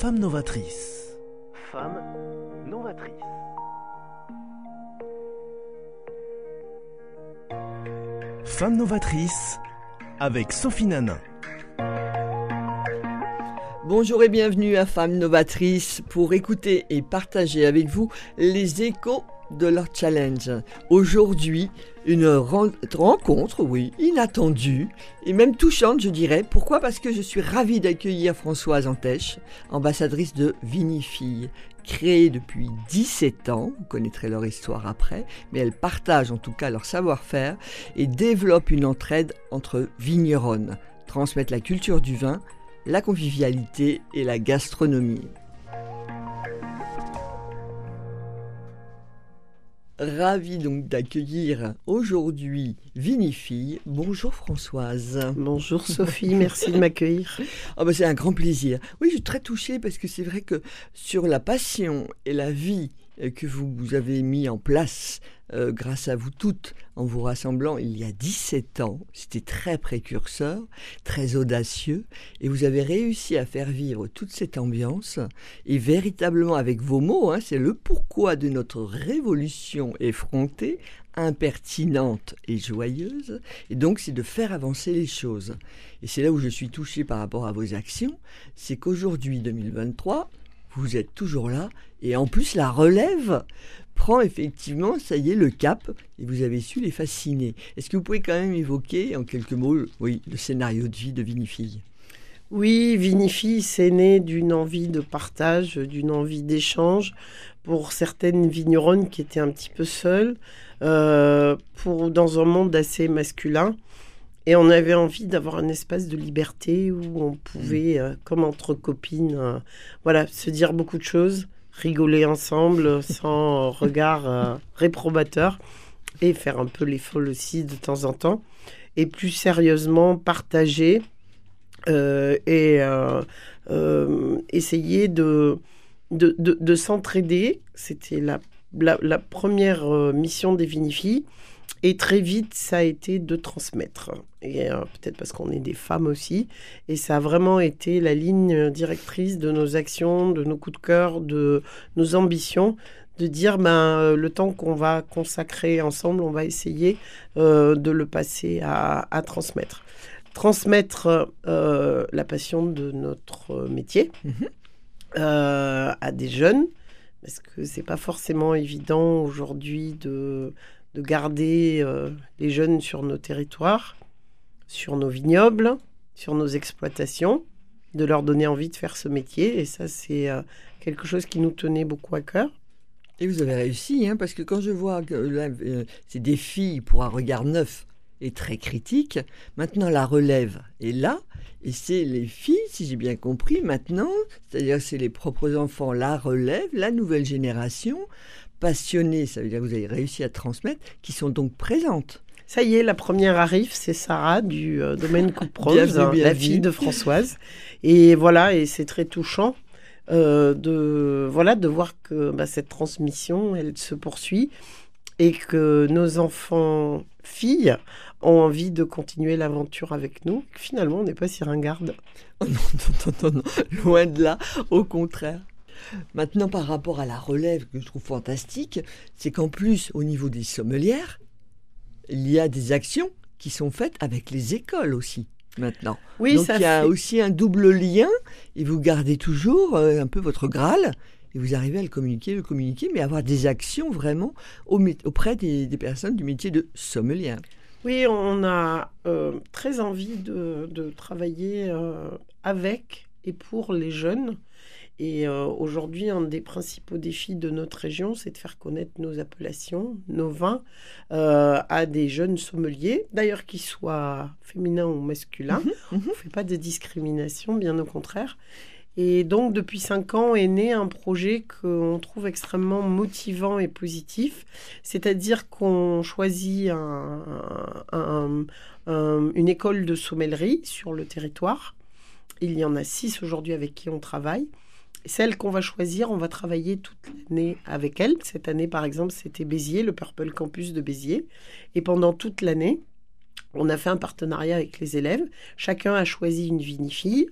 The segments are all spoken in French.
Femme novatrice. Femme novatrice. Femme novatrice avec Sophie Nanin. Bonjour et bienvenue à Femmes Novatrices pour écouter et partager avec vous les échos de leur challenge. Aujourd'hui, une rencontre, oui, inattendue et même touchante, je dirais. Pourquoi? Parce que je suis ravie d'accueillir Françoise Antèche, ambassadrice de Vinifille, créée depuis 17 ans, vous connaîtrez leur histoire après, mais elle partage en tout cas leur savoir-faire et développe une entraide entre vigneronnes, transmettre la culture du vin, la convivialité et la gastronomie. Ravi donc d'accueillir aujourd'hui Vinifille. Bonjour Françoise. Bonjour Sophie, merci de m'accueillir. Oh ben c'est un grand plaisir. Oui, je suis très touchée parce que c'est vrai que sur la passion et la vie que vous avez mis en place euh, grâce à vous toutes en vous rassemblant il y a 17 ans. C'était très précurseur, très audacieux et vous avez réussi à faire vivre toute cette ambiance et véritablement avec vos mots, hein, c'est le pourquoi de notre révolution effrontée, impertinente et joyeuse et donc c'est de faire avancer les choses. Et c'est là où je suis touché par rapport à vos actions, c'est qu'aujourd'hui 2023, vous êtes toujours là et en plus la relève prend effectivement, ça y est, le cap, et vous avez su les fasciner. Est-ce que vous pouvez quand même évoquer en quelques mots, le scénario de vie de Vinifille Oui, Vinifille, c'est né d'une envie de partage, d'une envie d'échange pour certaines vigneronnes qui étaient un petit peu seules, euh, pour, dans un monde assez masculin. Et on avait envie d'avoir un espace de liberté où on pouvait, euh, comme entre copines, euh, voilà, se dire beaucoup de choses, rigoler ensemble sans regard euh, réprobateur et faire un peu les folles aussi de temps en temps. Et plus sérieusement, partager euh, et euh, essayer de, de, de, s'entraider. C'était la, la, la, première mission des Vinifilles. Et très vite, ça a été de transmettre. Et euh, peut-être parce qu'on est des femmes aussi. Et ça a vraiment été la ligne directrice de nos actions, de nos coups de cœur, de nos ambitions. De dire, ben, euh, le temps qu'on va consacrer ensemble, on va essayer euh, de le passer à, transmettre. Transmettre la passion de notre métier mhm. à des jeunes, parce que c'est pas forcément évident aujourd'hui de de garder euh, les jeunes sur nos territoires, sur nos vignobles, sur nos exploitations, de leur donner envie de faire ce métier. Et ça, c'est euh, quelque chose qui nous tenait beaucoup à cœur. Et vous avez réussi, hein, parce que quand je vois que c'est des filles pour un regard neuf et très critique, maintenant la relève est là, et c'est les filles, si j'ai bien compris, maintenant, c'est-à-dire c'est les propres enfants, la relève, la nouvelle génération, passionnées, ça veut dire que vous avez réussi à transmettre, qui sont donc présentes. Ça y est, la première arrive, c'est Sarah du euh, domaine Coupe-Rose, la fille de Françoise. Et voilà, et c'est très touchant euh, de, voilà, de voir que bah, cette transmission, elle se poursuit et que nos enfants filles ont envie de continuer l'aventure avec nous. Finalement, on n'est pas si ringarde. Oh non, non, non, non, loin de là, au contraire. Maintenant, par rapport à la relève que je trouve fantastique, c'est qu'en plus, au niveau des sommelières, il y a des actions qui sont faites avec les écoles aussi maintenant. Oui, Donc il y a aussi un double lien et vous gardez toujours euh, un peu votre Graal et vous arrivez à le communiquer, le communiquer, mais avoir des actions vraiment auprès des, personnes du métier de sommelier. Oui, on a euh, très envie de, travailler euh, avec et pour les jeunes et euh, aujourd'hui, un des principaux défis de notre région, c'est de faire connaître nos appellations, nos vins, euh, à des jeunes sommeliers, d'ailleurs qu'ils soient féminins ou masculins. Mhm, mhm. On ne fait pas de discrimination, bien au contraire. Et donc, depuis cinq ans est né un projet qu'on trouve extrêmement motivant et positif. C'est-à-dire qu'on choisit une école de sommellerie sur le territoire. Il y en a six aujourd'hui avec qui on travaille. Celle qu'on va choisir, on va travailler toute l'année avec elle. Cette année, par exemple, c'était Béziers, le Purple Campus de Béziers. Et pendant toute l'année, on a fait un partenariat avec les élèves. Chacun a choisi une vinifille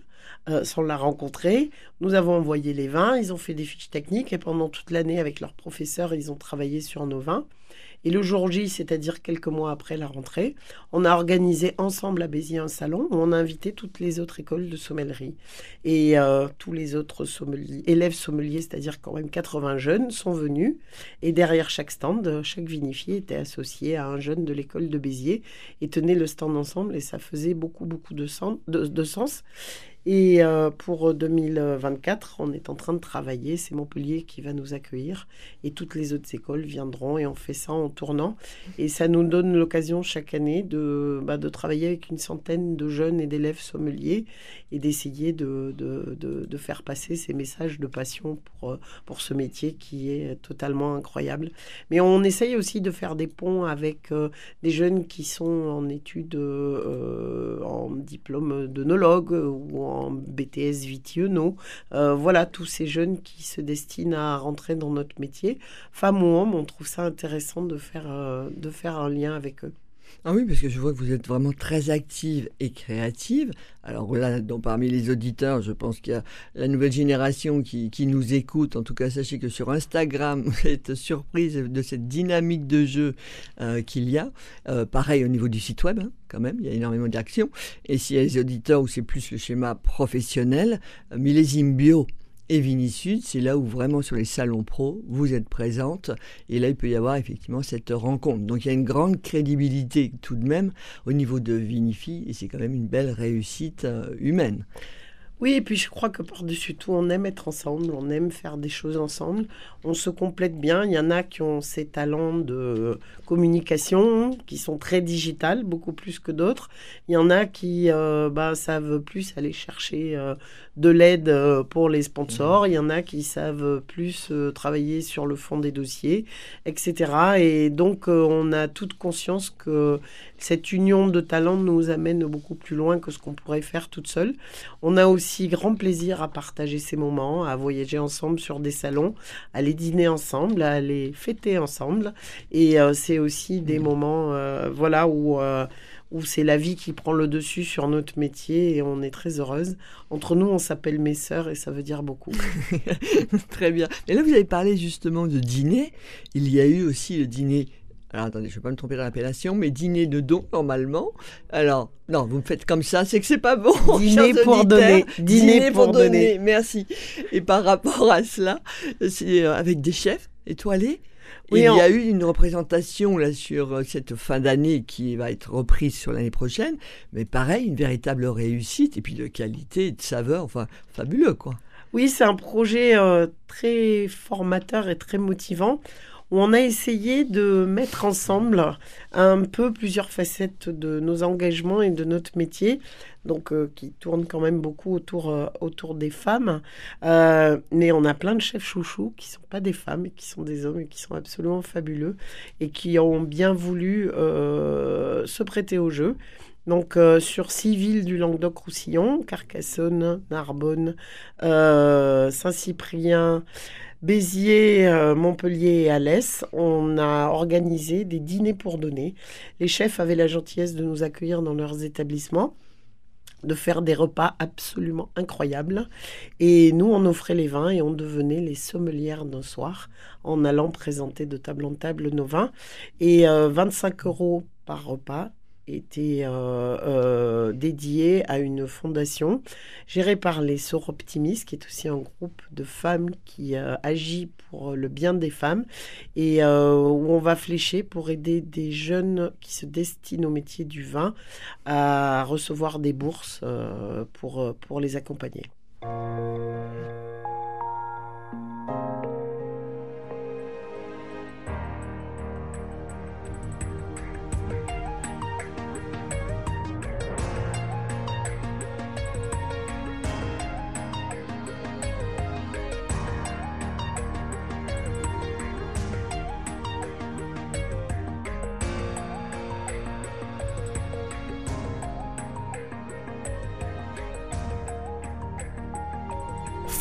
euh, sans la rencontrer. Nous avons envoyé les vins, ils ont fait des fiches techniques et pendant toute l'année avec leurs professeurs, ils ont travaillé sur nos vins. Et le jour J, c'est-à-dire quelques mois après la rentrée, on a organisé ensemble à Béziers un salon où on a invité toutes les autres écoles de sommellerie. Et euh, tous les autres élèves sommeliers, c'est-à-dire quand même 80 jeunes, sont venus. Et derrière chaque stand, chaque vinifié était associé à un jeune de l'école de Béziers et tenait le stand ensemble. Et ça faisait beaucoup, beaucoup de, de sens. Et euh, pour 2024, on est en train de travailler. C'est Montpellier qui va nous accueillir et toutes les autres écoles viendront et on fait ça en tournant. Et ça nous donne l'occasion chaque année de, bah, travailler avec une centaine de jeunes et d'élèves sommeliers et d'essayer de, faire passer ces messages de passion pour, euh, pour ce métier qui est totalement incroyable. Mais on essaye aussi de faire des ponts avec euh, des jeunes qui sont en études, en diplôme d'onologue ou en BTS Vitiono. Euh, voilà, tous ces jeunes qui se destinent à rentrer dans notre métier, femmes ou hommes, on trouve ça intéressant de faire, euh, de faire un lien avec eux. Ah oui, parce que je vois que vous êtes vraiment très active et créative. Alors là, donc, parmi les auditeurs, je pense qu'il y a la nouvelle génération qui, nous écoute. En tout cas, sachez que sur Instagram, vous êtes surprise de cette dynamique de jeu euh, qu'il y a. Euh, pareil au niveau du site web, hein, quand même, il y a énormément d'actions. Et s'il y a les auditeurs où c'est plus le schéma professionnel, euh, millésime bio, et Vinisud, c'est là où vraiment sur les salons pro, vous êtes présente. Et là, il peut y avoir effectivement cette rencontre. Donc il y a une grande crédibilité tout de même au niveau de Vinifi et c'est quand même une belle réussite euh, humaine. Oui, et puis je crois que par-dessus tout, on aime être ensemble, on aime faire des choses ensemble, on se complète bien. Il y en a qui ont ces talents de communication, qui sont très digitales, beaucoup plus que d'autres. Il y en a qui euh, bah, savent plus aller chercher euh, de l'aide euh, pour les sponsors. Il y en a qui savent plus travailler sur le fond des dossiers, etc. Et donc, on a toute conscience que cette union de talents nous amène beaucoup plus loin que ce qu'on pourrait faire toute seule. On a aussi grand plaisir à partager ces moments, à voyager ensemble sur des salons, à les dîner ensemble, à les fêter ensemble. Et euh, c'est aussi des mmh. moments euh, voilà, où, euh, où c'est la vie qui prend le dessus sur notre métier et on est très heureuse. Entre nous, on s'appelle mes sœurs et ça veut dire beaucoup. très bien. Et là, vous avez parlé justement de dîner. Il y a eu aussi le dîner alors attendez, je ne vais pas me tromper dans l'appellation, mais dîner de don normalement. Alors, non, vous me faites comme ça, c'est que c'est pas bon. Dîner pour donner. Dîner, pour, donner. Merci. Et par rapport à cela, c'est euh, avec des chefs étoilés. Oui, il y a eu une représentation là sur euh, cette fin d'année qui va être reprise sur l'année prochaine, mais pareil, une véritable réussite et puis de qualité, de saveur, enfin fabuleux quoi. Oui, c'est un projet euh, très formateur et très motivant où on a essayé de mettre ensemble un peu plusieurs facettes de nos engagements et de notre métier, donc euh, qui tournent quand même beaucoup autour, euh, autour des femmes. Euh, mais on a plein de chefs chouchous qui sont pas des femmes, qui sont des hommes et qui sont absolument fabuleux et qui ont bien voulu se prêter au jeu. Donc sur six villes du Languedoc-Roussillon, Carcassonne, Narbonne, Saint-Cyprien, Béziers, euh, Montpellier et Alès, on a organisé des dîners pour donner. Les chefs avaient la gentillesse de nous accueillir dans leurs établissements de faire des repas absolument incroyables. Et nous, on offrait les vins et on devenait les sommelières d'un soir en allant présenter de table en table nos vins. Et 25 euh, euros par repas était euh, euh, dédié à une fondation gérée par les Soroptimistes, qui est aussi un groupe de femmes qui euh, agit pour le bien des femmes et où on va flécher pour aider des jeunes qui se destinent au métier du vin à recevoir des bourses pour, pour les accompagner.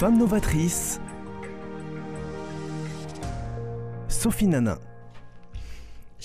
Femme novatrice, Sophie Nana.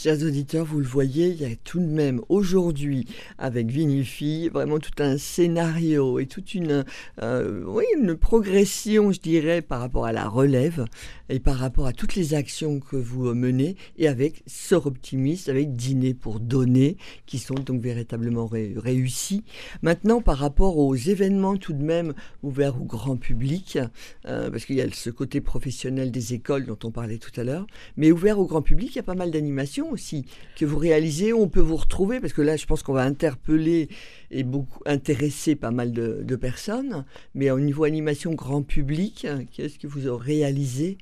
Chers auditeurs, vous le voyez, il y a tout de même aujourd'hui, avec Vinify, vraiment tout un scénario et toute une, euh, oui, une progression, je dirais, par rapport à la relève et par rapport à toutes les actions que vous menez et avec Sort Optimiste, avec Dîner pour donner, qui sont donc véritablement réussis. Maintenant, par rapport aux événements tout de même ouverts au grand public, euh, parce qu'il y a ce côté professionnel des écoles dont on parlait tout à l'heure, mais ouvert au grand public, il y a pas mal d'animations aussi que vous réalisez, on peut vous retrouver, parce que là, je pense qu'on va interpeller et beaucoup intéresser pas mal de, de personnes, mais au niveau animation grand public, qu'est-ce que vous réalisé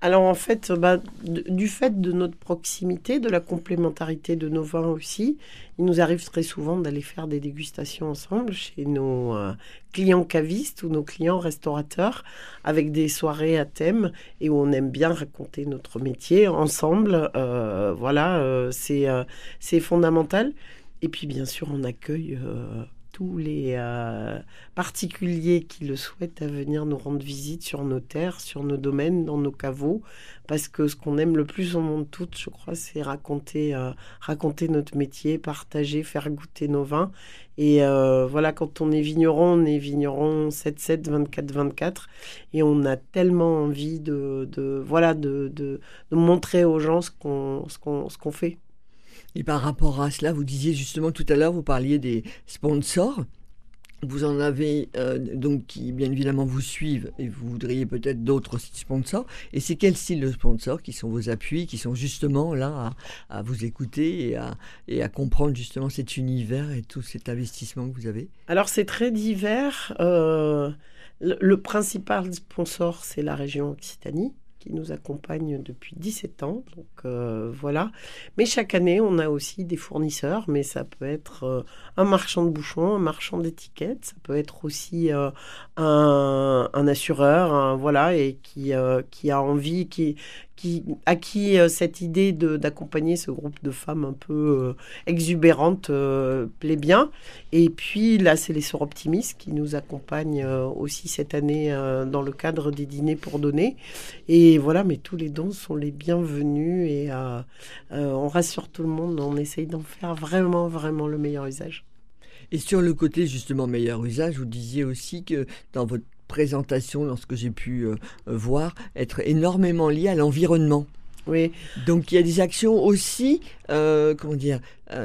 alors en fait, bah, du fait de notre proximité, de la complémentarité de nos vins aussi, il nous arrive très souvent d'aller faire des dégustations ensemble chez nos euh, clients cavistes ou nos clients restaurateurs avec des soirées à thème et où on aime bien raconter notre métier ensemble. Euh, voilà, euh, c'est fondamental. Et puis bien sûr, on accueille tous les euh, particuliers qui le souhaitent à venir nous rendre visite sur nos terres, sur nos domaines, dans nos caveaux, parce que ce qu'on aime le plus au monde tout, je crois, c'est raconter, euh, raconter notre métier, partager, faire goûter nos vins. Et euh, voilà, quand on est vigneron, on est vigneron 7-7, 24-24, et on a tellement envie de, de voilà, de, de, de, montrer aux gens ce qu'on ce qu'on fait. Et par rapport à cela, vous disiez justement tout à l'heure, vous parliez des sponsors. Vous en avez euh, donc qui bien évidemment vous suivent et vous voudriez peut-être d'autres sponsors. Et c'est quel style de sponsors qui sont vos appuis, qui sont justement là à, vous écouter et à, comprendre justement cet univers et tout cet investissement que vous avez? Alors c'est très divers. Euh, le, principal sponsor c'est la région Occitanie qui nous accompagne depuis 17 ans. Donc euh, voilà. Mais chaque année, on a aussi des fournisseurs, mais ça peut être euh, un marchand de bouchons, un marchand d'étiquettes, ça peut être aussi euh, un, assureur, voilà, et qui, qui a envie, qui, à qui euh, cette idée d'accompagner ce groupe de femmes un peu euh, exubérantes euh, plaît bien. Et puis là, c'est les Sœurs Optimistes qui nous accompagnent aussi cette année dans le cadre des dîners pour donner. Et voilà, mais tous les dons sont les bienvenus et on rassure tout le monde, on essaye d'en faire vraiment, vraiment le meilleur usage. Et sur le côté justement meilleur usage, vous disiez aussi que dans votre présentation, dans ce que j'ai pu euh, euh, voir, être énormément lié à l'environnement. Oui. Donc il y a des actions aussi, euh, comment dire,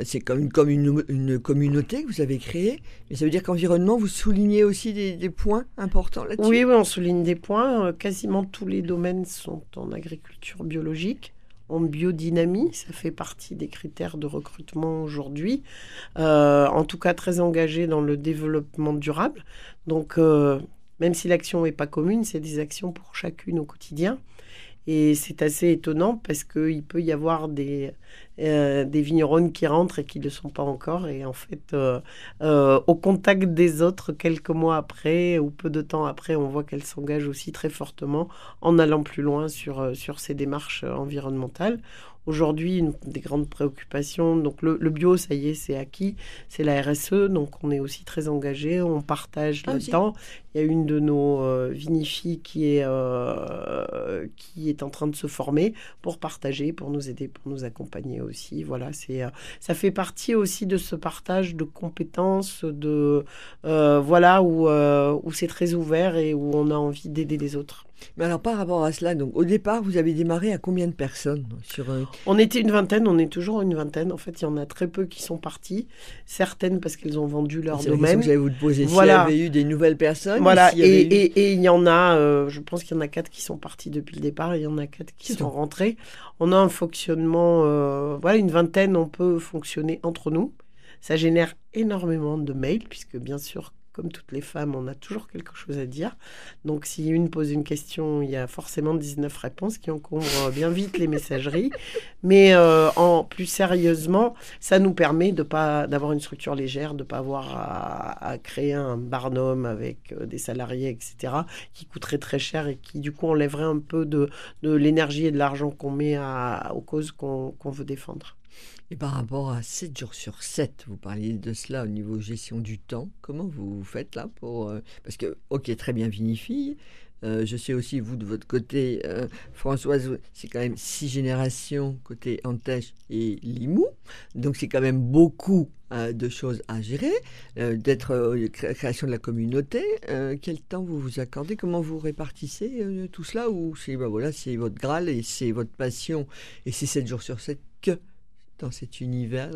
c'est comme, comme une, une, communauté que vous avez créée, mais ça veut dire qu'environnement, vous soulignez aussi des, points importants là-dessus? Oui, oui, on souligne des points. quasiment tous les domaines sont en agriculture biologique en biodynamie. Ça fait partie des critères de recrutement aujourd'hui. en tout cas, très engagé dans le développement durable. Donc, même si l'action n'est pas commune, c'est des actions pour chacune au quotidien. Et c'est assez étonnant parce qu'il peut y avoir des, euh, des vignerons qui rentrent et qui ne le sont pas encore. Et en fait, euh, euh, au contact des autres, quelques mois après ou peu de temps après, on voit qu'elles s'engagent aussi très fortement en allant plus loin sur, sur ces démarches environnementales. Aujourd'hui, une des grandes préoccupations, donc le, bio, ça y est, c'est acquis, c'est la RSE, donc on est aussi très engagé, on partage ah, là-dedans. Il y a une de nos euh, qui est, euh, qui est en train de se former pour partager, pour nous aider, pour nous accompagner aussi. Voilà, c'est, euh, ça fait partie aussi de ce partage de compétences, de voilà où, où c'est très ouvert et où on a envie d'aider les autres. Mais alors par rapport à cela, donc au départ, vous avez démarré à combien de personnes sur On était une vingtaine, on est toujours une vingtaine. En fait, il y en a très peu qui sont partis. Certaines parce qu'elles ont vendu leur domaine. Vous vous poser voilà. s'il y avait eu des nouvelles personnes. Voilà, et, il y en a, euh, je pense qu'il y en a quatre qui sont partis depuis le départ et il y en a quatre qui sont rentrés. On a un fonctionnement, euh, voilà, une vingtaine, on peut fonctionner entre nous. Ça génère énormément de mails, puisque bien sûr, comme toutes les femmes, on a toujours quelque chose à dire. Donc, si une pose une question, il y a forcément 19 réponses qui encombrent bien vite les messageries. Mais euh, en plus sérieusement, ça nous permet de pas d'avoir une structure légère, de pas avoir à, créer un barnum avec euh, des salariés, etc., qui coûterait très cher et qui du coup enlèverait un peu de, l'énergie et de l'argent qu'on met à, aux causes qu'on veut défendre. Et par rapport à 7 jours sur 7, vous parliez de cela au niveau gestion du temps. Comment vous faites là pour... euh, parce que, ok, très bien vinifille. Euh, je sais aussi, vous, de votre côté, euh, Françoise, c'est quand même six générations côté Antèche et Limoux. Donc, c'est quand même beaucoup de choses à gérer. D'être cré- création de la communauté. Quel temps vous vous accordez? Comment vous répartissez tout cela? Ou c'est ben voilà, votre Graal et c'est votre passion et c'est 7 jours sur 7 que dans cet univers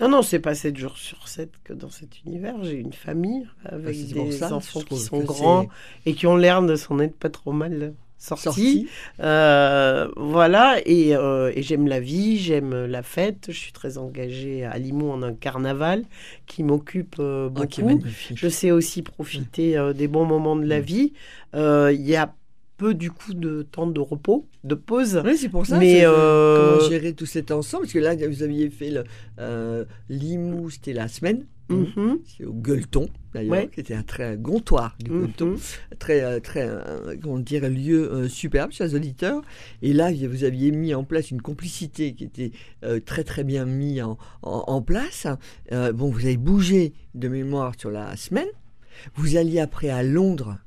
Non, non, c'est pas 7 jours sur 7 que dans cet univers. J'ai une famille avec pour des ça, enfants qui sont grands et qui ont l'air de s'en être pas trop mal sortis. sorti. Euh, voilà, et, euh, et j'aime la vie, j'aime la fête. Je suis très engagée à Limoux en un carnaval qui m'occupe euh, Oh, qui est beaucoup. magnifique. Je sais aussi profiter des bons moments de la vie. Euh, Il y a peu du coup de temps de repos, de pause. Oui, c'est pour ça. Mais, de- euh, Comment gérer tout cet ensemble Parce que là, vous aviez fait le euh, Limoux, c'était la semaine. Mhm, C'est au Gueuleton, d'ailleurs, Ouais. qui était un très comptoir du Gueuleton. mhm. Très, euh, très euh, comment dire, lieu euh, superbe, chers auditeurs. Et là, vous aviez mis en place une complicité qui était euh, très, très bien mise en, en- en place. Euh, bon, vous avez bougé de mémoire sur la semaine. Vous alliez après à Londres.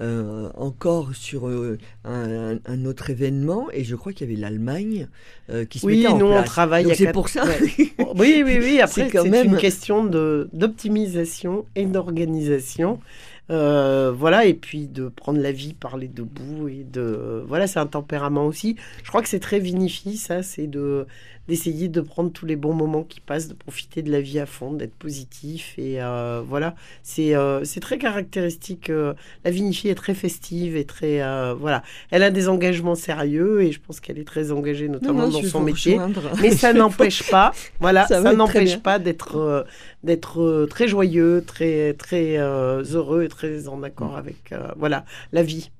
Euh, encore sur euh, un, autre événement et je crois qu'il y avait l'Allemagne euh, qui se Oui, mettait en nous on place. travaille. Donc à c'est quatre- pour ça. Ouais. Oui, oui, oui. Après, C'est quand c'est même- une question d'optimisation et d'organisation. Euh, voilà, et puis de prendre la vie par les deux bouts et de voilà, c'est un tempérament aussi. Je crois que c'est très vinifi, ça, c'est de d'essayer de prendre tous les bons moments qui passent, de profiter de la vie à fond, d'être positif et euh, voilà, c'est euh, c'est très caractéristique. euh, la vinifie est très festive et très euh, voilà, elle a des engagements sérieux et je pense qu'elle est très engagée notamment Non, non, dans son métier. Mais ça n'empêche pas, voilà, Ça n'empêche pas d'être euh, d'être très joyeux, très très euh, heureux et très en accord Mm. avec euh, voilà la vie.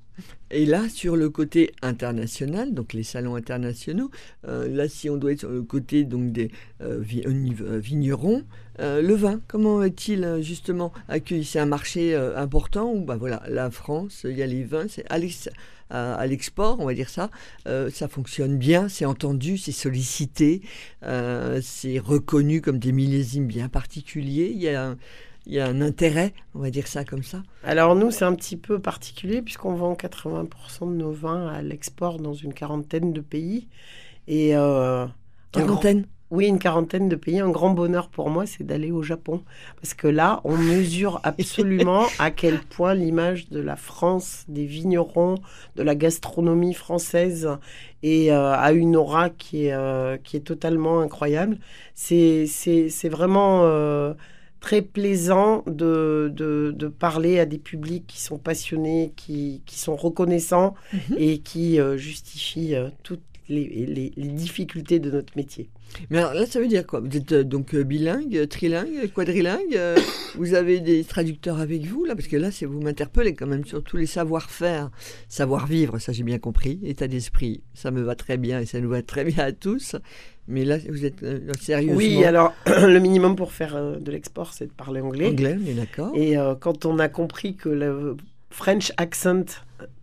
Et là, sur le côté international, donc les salons internationaux, euh, là, si on doit être sur le côté donc des euh, euh, vignerons, le vin, comment est-il justement accueilli? C'est un marché important ou bah voilà, la France, il y a les vins, c'est à l'ex- à à l'export, on va dire ça, ça fonctionne bien, c'est entendu, c'est sollicité, c'est reconnu comme des millésimes bien particuliers. Il y a il y a un intérêt, on va dire ça comme ça. Alors nous, c'est un petit peu particulier puisqu'on vend 80% de nos vins à l'export dans une quarantaine de pays et euh, un grand- Quarantaine. Oui, une quarantaine de pays. Un grand bonheur pour moi, c'est d'aller au Japon. Parce que là, on mesure absolument à quel point l'image de la France, des vignerons, de la gastronomie française et euh, a une aura qui est, euh, qui est totalement incroyable. C'est c'est- c'est vraiment euh, très plaisant de, de, de parler à des publics qui sont passionnés, qui, qui sont reconnaissants Mhm. et qui euh, justifient euh, toutes les, les- les difficultés de notre métier. Mais alors là, ça veut dire quoi? Vous êtes euh, donc euh, bilingue, trilingue, quadrilingue euh, Vous avez des traducteurs avec vous là? Parce que là, c'est vous m'interpellez quand même sur tous les savoir-faire, savoir-vivre, ça j'ai bien compris, état d'esprit, ça me va très bien et ça nous va très bien à tous. Mais là, vous êtes sérieusement Oui, alors le minimum pour faire de l'export, c'est de parler anglais. anglais, on est d'accord Et quand on a compris que le French accent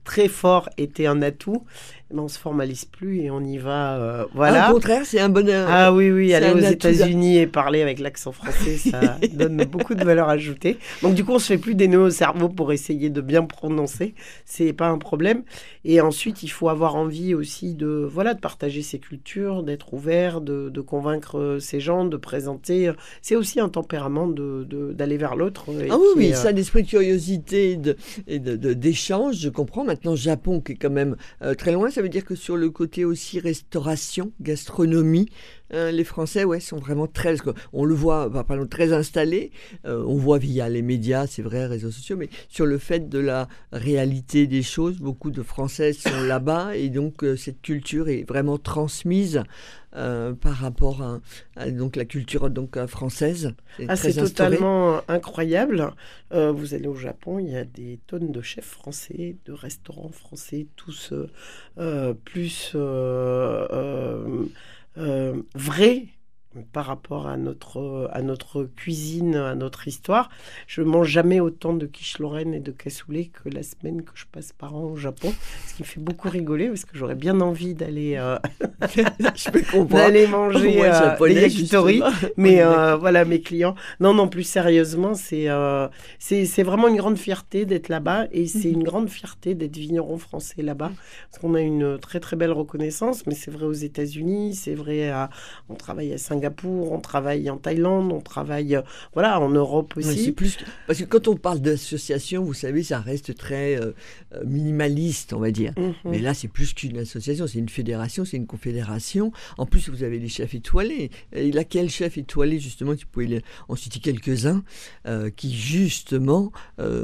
très fort était un atout, ben, on se formalise plus et on y va. euh, Ah, voilà. Au contraire, c'est un bonheur. Ah oui, oui, aller aux États-Unis et parler avec l'accent français, ça donne beaucoup de valeur ajoutée. Donc du coup, on se fait plus des nœuds au cerveau pour essayer de bien prononcer, c'est pas un problème. Et ensuite, il faut avoir envie aussi de voilà de partager ses cultures, d'être ouvert, de, de convaincre euh, ces gens, de présenter. C'est aussi un tempérament de de- d'aller vers l'autre. et Ah oui, oui, est, euh, ça, d'esprit de curiosité et de- et de- de- d'échange, je comprends. Maintenant, Japon, qui est quand même euh, très loin, ça veut dire que sur le côté aussi restauration, gastronomie, euh, les Français, ouais, sont vraiment très, on le voit, bah, pardon, très installés. Euh, on voit via les médias, c'est vrai, réseaux sociaux, mais sur le fait de la réalité des choses, beaucoup de Français sont là-bas et donc euh, cette culture est vraiment transmise euh, par rapport à, à, donc la culture donc euh, française. Ah, c'est instauré. totalement incroyable. Euh, vous allez au Japon, il y a des tonnes de chefs français, de restaurants français, tous euh, plus vrais par rapport à notre, à notre cuisine, à notre histoire. Je mange jamais autant de quiche Lorraine et de cassoulet que la semaine que je passe par an au Japon, ce qui me fait beaucoup rigoler parce que j'aurais bien envie d'aller euh, d'aller manger euh, des yakitori. Mais euh, voilà, mes clients. Non, non, plus sérieusement, c'est c'est vraiment une grande fierté d'être là-bas et c'est une grande fierté d'être vigneron français là-bas parce qu'on a une très très belle reconnaissance. Mais c'est vrai aux États-Unis, c'est vrai à, on travaille à Singapour on travaille en Thaïlande, on travaille euh, voilà en Europe aussi. plus parce que quand on parle d'association, vous savez, ça reste très euh, euh, minimaliste, on va dire. Mhm. Mais là, c'est plus qu'une association, c'est une fédération, c'est une confédération. En plus, vous avez les chefs étoilés. Et laquelle chef étoilé justement, tu pouvez en citer quelques-uns, qui justement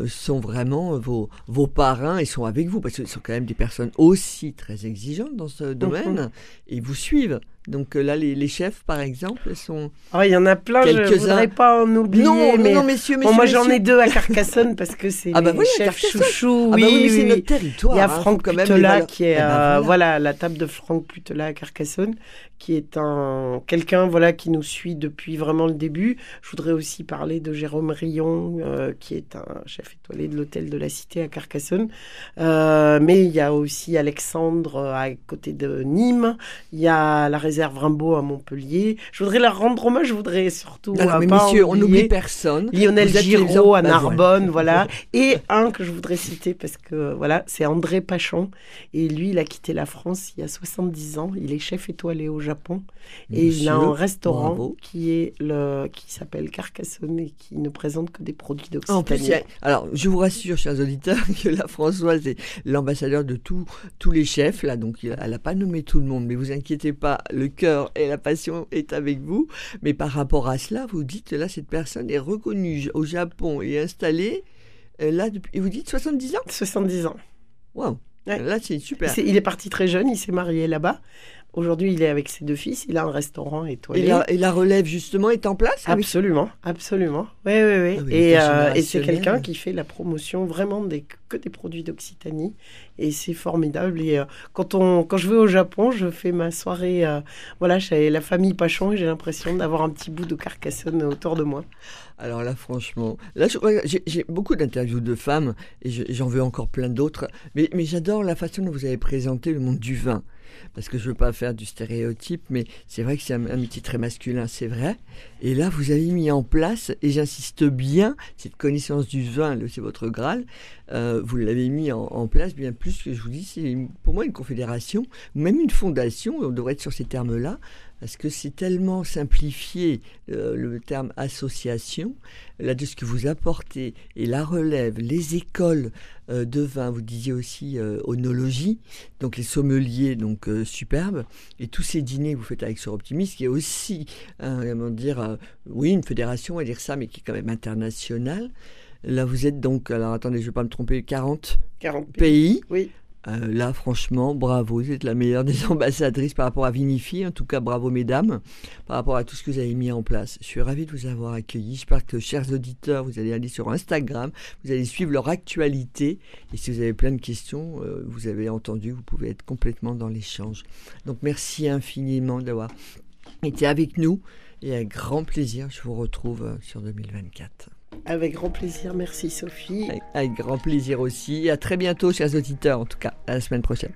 sont vraiment vos, vos parrains et sont avec vous parce que ce sont quand même des personnes aussi très exigeantes dans ce domaine mhm. et vous suivent. Donc euh, là, les, chefs, par exemple, sont. Ah, il y en a plein, je ne voudrais pas en oublier. Non, mais... non, messieurs, messieurs. moi, j'en ai deux à Carcassonne parce que c'est ah bah les chefs chouchou. Ah bah oui, mais c'est notre territoire. Il y a hein, Franck Putela qui est. Eh ben, euh, voilà. la table de Franck Putela à Carcassonne, qui est un quelqu'un voilà, qui nous suit depuis vraiment le début. Je voudrais aussi parler de Jérôme Rion, euh, qui est un chef étoilé de l'hôtel de la Cité à Carcassonne. mais il y a aussi Alexandre à côté de Nîmes. Il y a la réserve réserve Rimbaud à Montpellier. Je voudrais leur rendre hommage, je voudrais surtout. Alors, mais messieurs, on n'oublie personne. Lionel Giraud à bah, Narbonne, voilà. Et un que je voudrais citer parce que voilà, c'est André Pachon. Et lui, il a quitté la France il y a 70 ans. Il est chef étoilé au Japon. Et il a un restaurant qui est le qui s'appelle Carcassonne et qui ne présente que des produits d'Occitanie. alors, je vous rassure, chers auditeurs, que la Françoise est l'ambassadeur de tous tous les chefs. Là, donc, elle n'a pas nommé tout le monde, mais vous inquiétez pas, le cœur et la passion est avec vous. Mais par rapport à cela, vous dites là, cette personne est reconnue au Japon et installée euh, là depuis. Et vous dites 70 ans? 70 ans. Waouh. Là, c'est super. il est parti très jeune, il s'est marié là-bas. Aujourd'hui, il est avec ses deux fils, il a un restaurant étoilé. Et la, et la relève, justement, est en place Absolument, absolument. Oui, oui, oui. Ah et, c'est quelqu'un qui fait la promotion vraiment des, que des produits d'Occitanie. Et c'est formidable. Et euh, quand, on, quand je vais au Japon, je fais ma soirée euh, voilà, chez la famille Pachon et j'ai l'impression d'avoir un petit bout de Carcassonne autour de moi. Alors là, franchement, là, j'ai beaucoup d'interviews de femmes et j'en veux encore plein d'autres. Mais, mais j'adore la façon dont vous avez présenté le monde du vin parce que je veux pas faire du stéréotype, mais c'est vrai que c'est un, métier très masculin, c'est vrai. Et là, vous avez mis en place, et j'insiste bien, cette connaissance du vin, c'est votre Graal, euh, vous l'avez mis en, place bien plus que je vous dis, c'est pour moi une confédération, même une fondation, on devrait être sur ces termes-là, parce que c'est tellement simplifié euh, le terme association, là de ce que vous apportez, et la relève, les écoles euh, de vin, vous disiez aussi euh, onologie, donc les sommeliers, donc superbes, et tous ces dîners que vous faites avec Sur Optimiste, qui est aussi, comment dire, oui, une fédération, on va dire ça, mais qui est quand même internationale. Là, vous êtes donc, alors attendez, je ne vais pas me tromper, 40, 40 pays. Oui. Euh, là, franchement, bravo, vous êtes la meilleure des ambassadrices par rapport à Vinifi. En tout cas, bravo, mesdames, par rapport à tout ce que vous avez mis en place. Je suis ravi de vous avoir accueilli. J'espère que, chers auditeurs, vous allez aller sur Instagram, vous allez suivre leur actualité. Et si vous avez plein de questions, euh, vous avez entendu, vous pouvez être complètement dans l'échange. Donc, merci infiniment d'avoir été avec nous. Et avec grand plaisir, je vous retrouve euh, sur 2024. Avec grand plaisir, merci Sophie. Avec, grand plaisir aussi. À très bientôt, chers auditeurs, en tout cas, à la semaine prochaine.